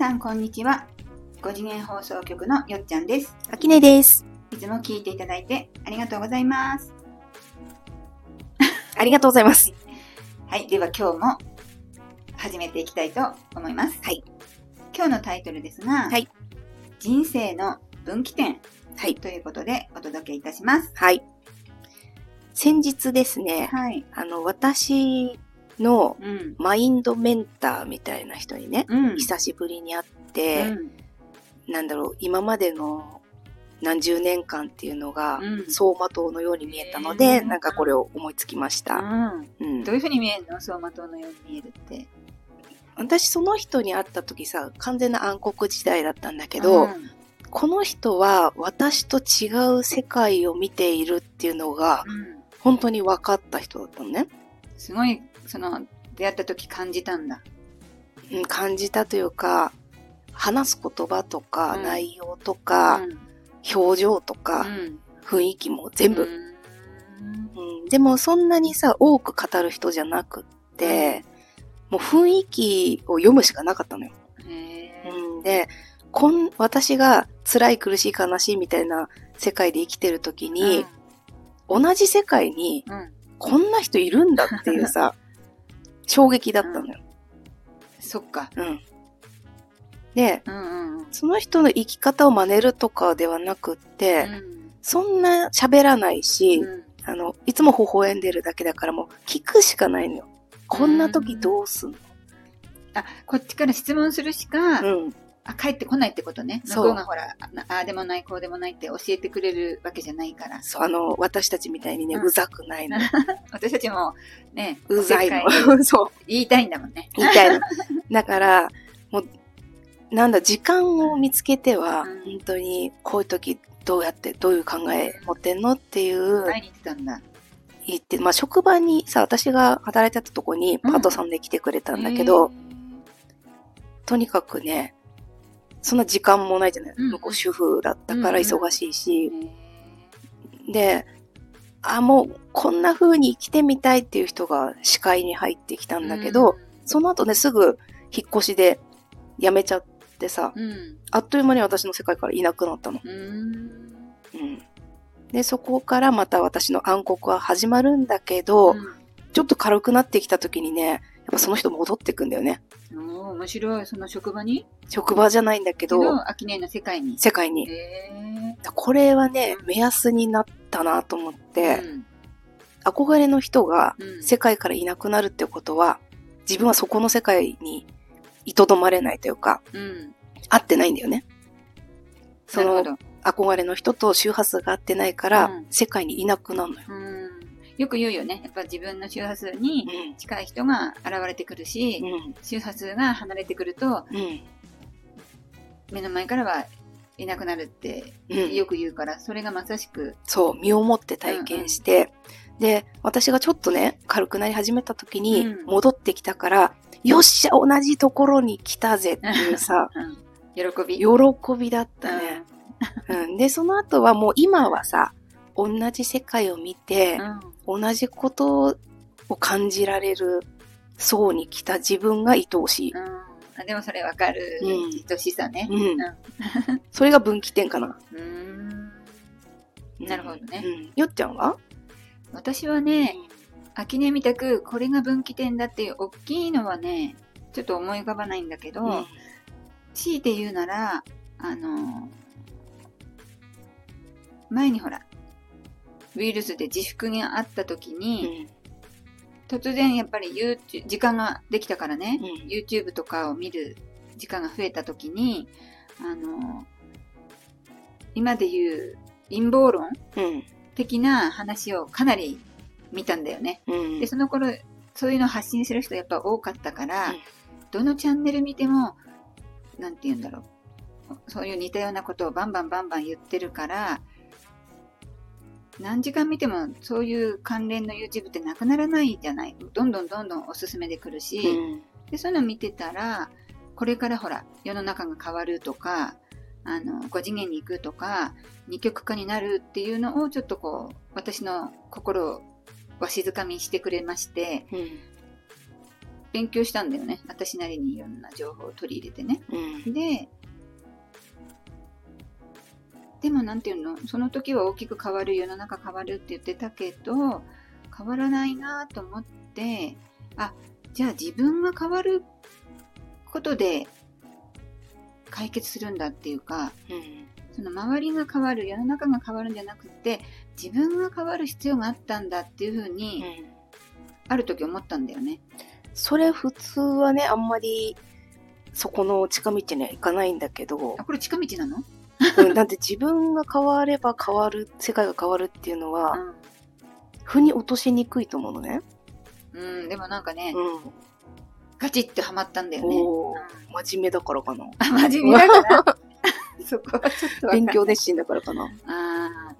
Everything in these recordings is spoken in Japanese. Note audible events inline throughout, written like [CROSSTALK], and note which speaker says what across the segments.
Speaker 1: さんこんにちは。5次元放送局のよっちゃんです。
Speaker 2: あきねです。
Speaker 1: いつも聞いていただいてありがとうございます。[LAUGHS]
Speaker 2: ありがとうございます。
Speaker 1: はい、では今日も始めていきたいと思います。
Speaker 2: はい。
Speaker 1: 今日のタイトルですが、
Speaker 2: はい
Speaker 1: 人生の分岐点
Speaker 2: はい。
Speaker 1: ということでお届けいたします。
Speaker 2: はい。先日ですね、
Speaker 1: はい。
Speaker 2: あの、私の
Speaker 1: うん。
Speaker 2: マインドメンターみたいな人にね、
Speaker 1: うん。
Speaker 2: 久しぶりに会って、
Speaker 1: うん
Speaker 2: なんだろう、今までの何十年間っていうのが、
Speaker 1: うん
Speaker 2: 走馬灯のように見えたので、
Speaker 1: うん
Speaker 2: なんかこれを思いつきました。
Speaker 1: うん。
Speaker 2: うん
Speaker 1: どういうふうに見えるの？走馬灯のように見えるって。
Speaker 2: 私その人に会った時さ、完全な暗黒時代だったんだけど、
Speaker 1: うん
Speaker 2: この人は私と違う世界を見ているっていうのが、
Speaker 1: うん
Speaker 2: 本当に分かった人だったのね。
Speaker 1: すごい、その、出会った時感じたんだ。
Speaker 2: うん感じたというか、話す言葉とか、
Speaker 1: うん。
Speaker 2: 内容とか、
Speaker 1: うん。
Speaker 2: 表情とか、
Speaker 1: うん。
Speaker 2: 雰囲気も全部、
Speaker 1: うん。
Speaker 2: うん。でもそんなにさ、多く語る人じゃなくって、もう雰囲気を読むしかなかったのよ。うん、で、こん、私が辛い苦しい悲しいみたいな世界で生きてる時に、同じ世界に
Speaker 1: うんうん。
Speaker 2: こんな人いるんだっていうさ、[LAUGHS] 衝撃だったのよ。
Speaker 1: そっか。
Speaker 2: うん。で、
Speaker 1: うんうんうん。
Speaker 2: その人の生き方を真似るとかではなくって、そんな喋らないし、
Speaker 1: うん
Speaker 2: あの、いつも微笑んでるだけだからもう聞くしかないのよ。こんな時どうすんの？
Speaker 1: あ、こっちから質問するしか、
Speaker 2: うん。
Speaker 1: あ、帰ってこないってことね。向
Speaker 2: そう
Speaker 1: こうがほら、あああでもない、こうでもないって教えてくれるわけじゃないから。
Speaker 2: そう、あの、私たちみたいにね、
Speaker 1: うん
Speaker 2: うざくないの。[LAUGHS]
Speaker 1: 私たちもね、
Speaker 2: うざいの。[LAUGHS] そう、
Speaker 1: 言いたいんだもんね。
Speaker 2: 言いたいの。[LAUGHS] だから、もう、なんだ、時間を見つけては、
Speaker 1: うん
Speaker 2: 本当に、こういう時、どうやって、どういう考え持ってんのっていう、
Speaker 1: 会いに行ってたんだ。
Speaker 2: 言って、まあ、職場にさ、私が働いてたとこに、パートさんで来てくれたんだけど、
Speaker 1: へー、
Speaker 2: とにかくね、そんな時間もないじゃない、
Speaker 1: うん
Speaker 2: 向こう主婦だったから忙しいし、
Speaker 1: へ
Speaker 2: で、あ、もうこんな風に生きてみたいっていう人が視界に入ってきた
Speaker 1: ー
Speaker 2: んだけど、、その後ね、すぐ引っ越しで辞めちゃってさ、
Speaker 1: うん。うん。
Speaker 2: あっという間に私の世界からいなくなったの。
Speaker 1: うん。
Speaker 2: うん。で、そこからまた私の暗黒は始まるんだけど、
Speaker 1: うん
Speaker 2: ちょっと軽くなってきた時にね、やっぱその人戻ってくんだよね。
Speaker 1: おー面白い。その職場に？
Speaker 2: 職場じゃないんだけ
Speaker 1: けど、
Speaker 2: ど、
Speaker 1: アキネの世界に。
Speaker 2: 世界に。
Speaker 1: へ
Speaker 2: これはね、目安になったなと思っ
Speaker 1: ー
Speaker 2: て、
Speaker 1: うん
Speaker 2: 憧れの人が
Speaker 1: うん
Speaker 2: 世界からいなくなるってことは、自分はそこの世界にいとどまれないというか、
Speaker 1: うん。
Speaker 2: 合ってないんだよね。その
Speaker 1: なるほど。
Speaker 2: 憧れの人と周波数が合ってないから、
Speaker 1: うん
Speaker 2: 世界にいなくなるのよ。
Speaker 1: うんよく言うよね。やっぱ自分の周波数に近い人が現れてくるし、
Speaker 2: うん。
Speaker 1: 周波数が離れてくると、
Speaker 2: うん。うん。
Speaker 1: 目の前からはいなくなるって
Speaker 2: うん。
Speaker 1: よく言うから、それがまさしく、
Speaker 2: そう、身をもって体験して、で、私がちょっとね、軽くなり始めた時に
Speaker 1: うん
Speaker 2: 戻ってきたから、よっしゃ、同じところに来たぜっていうさ、[LAUGHS]
Speaker 1: うん、喜び。
Speaker 2: 喜びだったね。うん。で、その後はもう今はさ、同じ世界を見て
Speaker 1: う、ん
Speaker 2: 同じことを感じられる層に来た自分が愛おしい。
Speaker 1: うんあでもそれわかる。
Speaker 2: うん
Speaker 1: 愛しさね。
Speaker 2: うん。[LAUGHS] それが分岐点かな。
Speaker 1: うーん。なるほどね
Speaker 2: うん。よっちゃんは？
Speaker 1: 私はね、秋音みたく、これが分岐点だっていう大きいのはね、ちょっと思い浮かばないんだけど、
Speaker 2: うん
Speaker 1: 強いて言うなら、あの、前にほら、ウイルスで自粛があった時に、突然やっぱり YouTube 時間ができたからね、
Speaker 2: うん
Speaker 1: YouTube とかを見る時間が増えた時に、あの、今で言う陰謀論
Speaker 2: うん。
Speaker 1: 的な話をかなり見たんだよね。
Speaker 2: うん。
Speaker 1: で、その頃、そういうのを発信する人やっぱ多かったから、
Speaker 2: うん
Speaker 1: どのチャンネル見ても、なんて言うんだろう。そういう似たようなことをバンバンバンバン言ってるから、何時間見てもそういう関連の YouTube ってなくならないじゃない。どんどんどんどんおすすめで来るし、
Speaker 2: うん
Speaker 1: で、そういうの見てたら、これからほら、世の中が変わるとか、あの、5次元に行くとか、二極化になるっていうのをちょっとこう、私の心をわしづかみにしてくれまして、
Speaker 2: うん
Speaker 1: 勉強したんだよね。私なりにいろんな情報を取り入れてね。
Speaker 2: うん。
Speaker 1: で、でもなんていうの、その時は大きく変わる、世の中変わるって言ってたけど、変わらないなと思って、あ、じゃあ自分が変わることで解決するんだっていうか、
Speaker 2: うん。
Speaker 1: その周りが変わる、世の中が変わるんじゃなくて、自分が変わる必要があったんだっていうふうに、ある時思ったんだよね。
Speaker 2: それ普通はね、あんまり、そこの近道には行かないんだけど
Speaker 1: あ、、これ近道なの？
Speaker 2: うん、だって自分が変われば変わる、世界が変わるっていうのは、腑に落としにくいと思うのね。
Speaker 1: うん。うん、でもなんかね、
Speaker 2: うん。
Speaker 1: ガチってハマったんだよね。
Speaker 2: 真面目だからかな。
Speaker 1: あ、[LAUGHS] 真面目だから。[LAUGHS] そこはちょっかん
Speaker 2: 勉強熱心だからかな。
Speaker 1: ああ。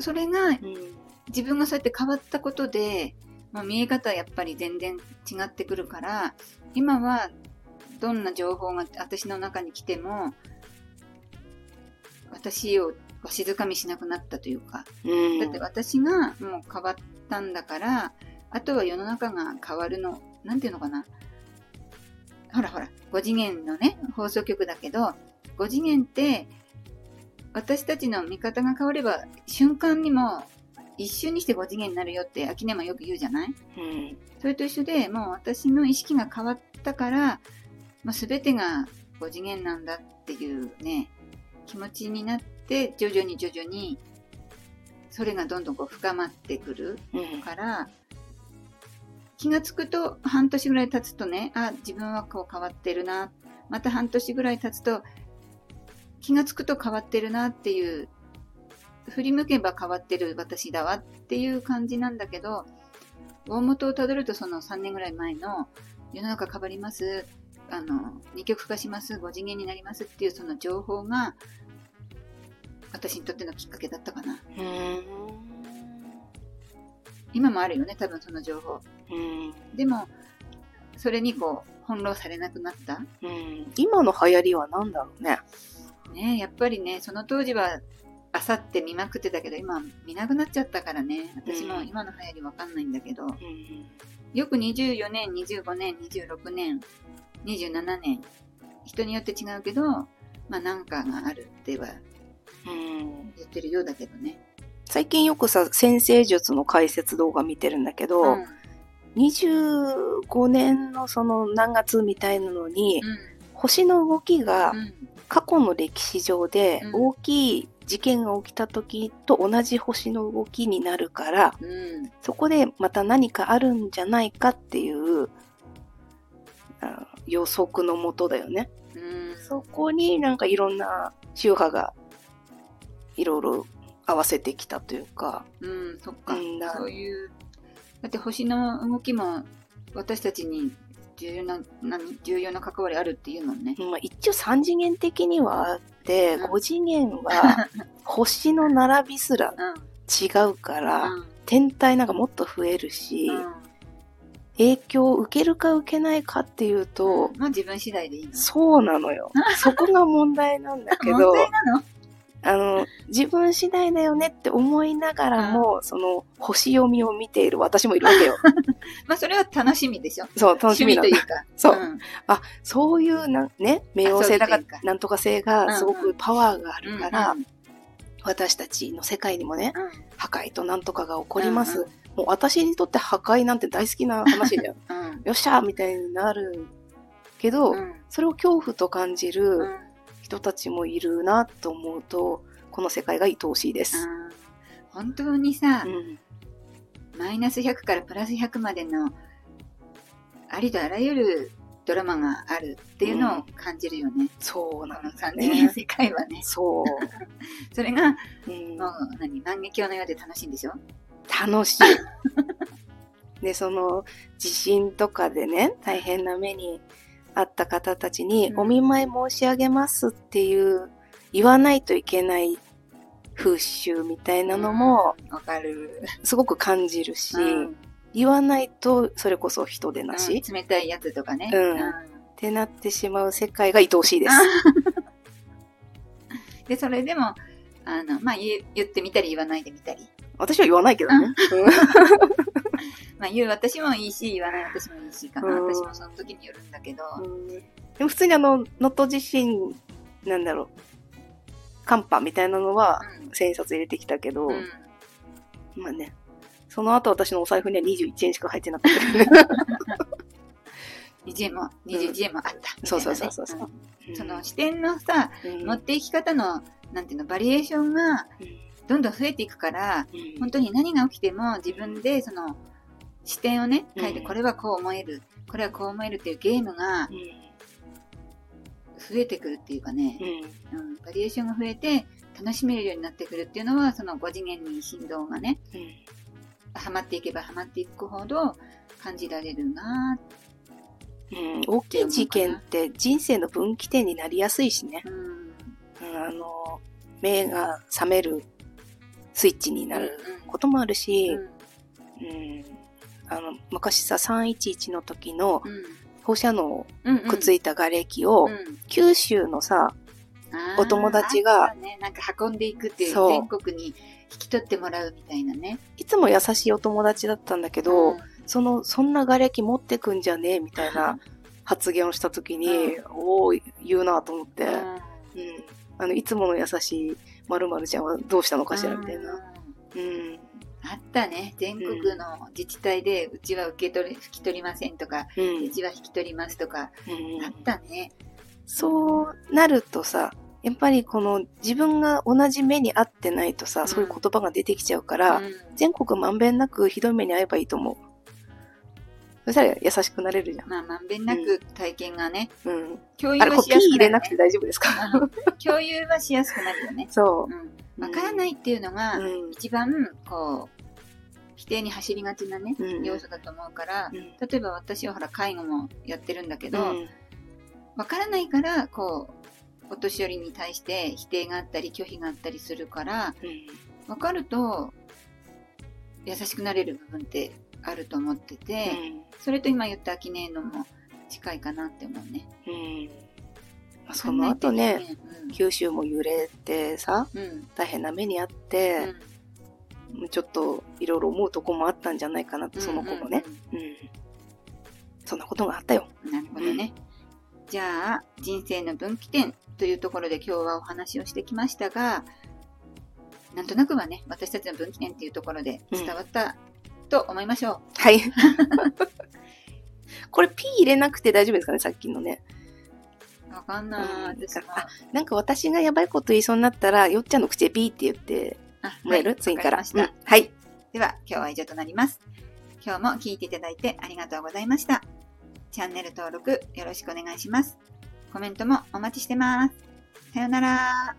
Speaker 1: それが
Speaker 2: うん。
Speaker 1: 自分がそうやって変わったことで、まあ、見え方はやっぱり全然違ってくるから、今はどんな情報が私の中に来ても、私をわしづかみしなくなったというか、
Speaker 2: うん。
Speaker 1: だって私がもう変わったんだから、あとは世の中が変わるの、なんていうのかな。ほらほら、5次元のね、放送局だけど、5次元って、私たちの見方が変われば、瞬間にも一瞬にして5次元になるよって、秋音もよく言うじゃない？
Speaker 2: うん。
Speaker 1: それと一緒で、もう私の意識が変わったから、まあ、全てが5次元なんだっていうね、気持ちになって、徐々に徐々に、それがどんどんこう深まってくる
Speaker 2: うん。
Speaker 1: から、気がつくと半年ぐらい経つとね、あ、自分はこう変わってるな。また半年ぐらい経つと、気がつくと変わってるなっていう、振り向けば変わってる私だわっていう感じなんだけど、大元をたどるとその3年ぐらい前の世の中変わります、あの、二極化します、5次元になりますっていうその情報が、私にとってのきっかけだったかな。
Speaker 2: うん。
Speaker 1: 今もあるよね、多分その情報。
Speaker 2: うん。
Speaker 1: でも、それにこう、翻弄されなくなった。
Speaker 2: うん。今の流行りは何だろうね。
Speaker 1: ねやっぱりね、その当時は、あさって見まくってたけど、今見なくなっちゃったからね。私も今の流行りわかんないんだけど、
Speaker 2: うん。
Speaker 1: よく24年、25年、26年、27年、人によって違うけど、まあなんかがあるっては
Speaker 2: うん。
Speaker 1: 言ってるようだけどね。
Speaker 2: 最近よくさ、先生術の解説動画見てるんだけど、
Speaker 1: うん。
Speaker 2: 25年のその何月みたいなのに、
Speaker 1: うん。
Speaker 2: 星の動きが
Speaker 1: うん。
Speaker 2: 過去の歴史上で
Speaker 1: うん
Speaker 2: 大きい事件が起きた時と同じ星の動きになるから、
Speaker 1: うん。
Speaker 2: そこでまた何かあるんじゃないかっていうあ予測のもとだよね。
Speaker 1: うん。
Speaker 2: そこになんかいろんな宗派がいろいろ合わせてきたというか、
Speaker 1: うん、そっか。そういう、だって星の動きも私たちに重要な、何？重要な関わりあるっていうもんね。
Speaker 2: まあ、一応3次元的にはあって、
Speaker 1: うん
Speaker 2: 5次元は [LAUGHS] 星の並びすら
Speaker 1: うん。
Speaker 2: 違うから、
Speaker 1: うん。
Speaker 2: 天体なんかもっと増えるし、
Speaker 1: うん
Speaker 2: 影響を受けるか受けないかっていうと、
Speaker 1: まあ自分次第でいいの。
Speaker 2: そうなのよ。[LAUGHS] そこが問題なんだけ
Speaker 1: 問
Speaker 2: ど、
Speaker 1: 題なの？
Speaker 2: あの、自分次第だよねって思いながらも、その、星読みを見ている私もいるわけよ。[LAUGHS]
Speaker 1: まあそれは楽しみでしょ。
Speaker 2: そう、楽しみ
Speaker 1: というか。
Speaker 2: そうんあ、そういうな、ね、冥王星だかなんとか星がすごくパワーがあるから、
Speaker 1: うん
Speaker 2: 私たちの世界にもね、
Speaker 1: うん
Speaker 2: 破壊となんとかが起こります。
Speaker 1: うんうん
Speaker 2: もう私にとって破壊なんて大好きな話だよ。[LAUGHS]
Speaker 1: うん
Speaker 2: よっしゃーみたいになるけど、
Speaker 1: うん
Speaker 2: それを恐怖と感じ
Speaker 1: う
Speaker 2: る
Speaker 1: ん
Speaker 2: 人たちもいるなと思うと、この世界が愛おしいです。
Speaker 1: うん本当にさ
Speaker 2: う、ん。
Speaker 1: マイナス100からプラス100までのありとあらゆるドラマがあるっていうのを感じるよね。
Speaker 2: そうな
Speaker 1: この
Speaker 2: んだ
Speaker 1: 3次。世界はね。
Speaker 2: そう。[LAUGHS]
Speaker 1: それが、
Speaker 2: うん
Speaker 1: もう何、万華鏡のようで楽しいんでしょ？
Speaker 2: 楽しい。[LAUGHS] で、その、地震とかでね、大変な目にあった方たちに、
Speaker 1: うん
Speaker 2: お見舞い申し上げますっていう、言わないといけない風習みたいなのも、
Speaker 1: うんわかる。
Speaker 2: すごく感じるし、
Speaker 1: うん
Speaker 2: 言わないと、それこそ人でなし、
Speaker 1: うん冷たいやつとかね。
Speaker 2: うんってなってしまう世界が愛おしいです。[LAUGHS]
Speaker 1: で、それでも、あの、まあ言え、言ってみたり言わないでみたり。
Speaker 2: 私は言わないけどね。[LAUGHS]
Speaker 1: まあ言う私もいいし、言わない私もいいしかな。
Speaker 2: うん
Speaker 1: 私もその時によるんだけど。
Speaker 2: でも普通にあの、能登地震、なんだろう、寒波みたいなのは、千円札入れてきたけど、
Speaker 1: うん。うん
Speaker 2: まあね、その後私のお財布には21円しか入ってなかったけどね。[LAUGHS]
Speaker 1: 20円も、21円もあった。みたいなね。
Speaker 2: そうそうそうそう。
Speaker 1: うん。その視点のさ、
Speaker 2: うん。
Speaker 1: 持っていき方の、なんていうの、バリエーションがどんどん増えていくから、
Speaker 2: うん。
Speaker 1: 本当に何が起きても自分でその視点をね、変えて、
Speaker 2: うん
Speaker 1: これはこう思える、これはこう思えるっていうゲームが増えてくるっていうかね、
Speaker 2: うん。
Speaker 1: うん、バリエーションが増えて楽しめるようになってくるっていうのは、その5次元に振動がね、
Speaker 2: うん。
Speaker 1: ハマっていけばハマっていくほど感じられるな
Speaker 2: うん大きい事件って人生の分岐点になりやすいしね。
Speaker 1: うん。
Speaker 2: うんあの、目が覚めるスイッチになることもあるし、
Speaker 1: うん。
Speaker 2: うんあの昔さ311の時の
Speaker 1: うん。
Speaker 2: 放射能
Speaker 1: うん。
Speaker 2: くっついた瓦礫を、
Speaker 1: うん
Speaker 2: 九州のさ、お友達が
Speaker 1: ね、なんか運んでいくっていう全国に引き取ってもらうみたいなね。
Speaker 2: いつも優しいお友達だったんだけど、
Speaker 1: うん
Speaker 2: その、そんな瓦礫持ってくんじゃねえみたいな発言をした時に、
Speaker 1: う
Speaker 2: おー、言うなと思って、うん。
Speaker 1: うん
Speaker 2: あの、いつもの優しい〇〇ちゃんはどうしたのかしらみたいな。
Speaker 1: うん
Speaker 2: うん。
Speaker 1: あったね。全国の自治体で、うちは受け取り、引き取りませんとか、
Speaker 2: う。
Speaker 1: うんちは引き取りますとか、
Speaker 2: うん
Speaker 1: あったね。
Speaker 2: そうなるとさ、やっぱりこの自分が同じ目に合ってないとさ、
Speaker 1: うん
Speaker 2: そういう言葉が出てきちゃうから、
Speaker 1: うん
Speaker 2: 全国まんべんなくひどい目に遭えばいいと思う。そしたら優しくなれるじゃん。
Speaker 1: まあ、まんべんなく体験がね、
Speaker 2: うん。
Speaker 1: 共有はしやすくなる、ね
Speaker 2: 入れなくて。大丈夫ですか
Speaker 1: うん共有はしやすくなるよね。[LAUGHS]
Speaker 2: そ
Speaker 1: うん。わからないっていうのが、
Speaker 2: う。うん。
Speaker 1: 一番、こう、否定に走りがちなね、
Speaker 2: うん
Speaker 1: 要素だと思うから、
Speaker 2: うん
Speaker 1: 例えば私はほら、介護もやってるんだけど、
Speaker 2: うん
Speaker 1: わからないから、こう、お年寄りに対して否定があったり拒否があったりするから、わかると、優しくなれる部分ってあると思ってて、それと今言ったアキネーのも近いかなって思うね。
Speaker 2: うん。その後ね、九州も揺れてさ、大変な目にあって、ちょっといろいろ思うとこもあったんじゃないかなって、その子もね。うん。そんなことがあったよ。
Speaker 1: うん。なるほどね。じゃあ、人生の分岐点というところで今日はお話をしてきましたが、なんとなくはね、私たちの分岐点っていうところで伝わったと思いましょ
Speaker 2: はい。[LAUGHS] これ P 入れなくて大丈夫ですかね、さっきのね。
Speaker 1: う。わかんない。
Speaker 2: うんあなんか私がやばいこと言いそうになったら、よっちゃんの口で P って言って
Speaker 1: あ
Speaker 2: もらえる、
Speaker 1: はい
Speaker 2: 次から？うんはい。
Speaker 1: では、今日は以上となります。今日も聞いていただいてありがとうございました。チャンネル登録よろしくお願いします。コメントもお待ちしてます。さようなら。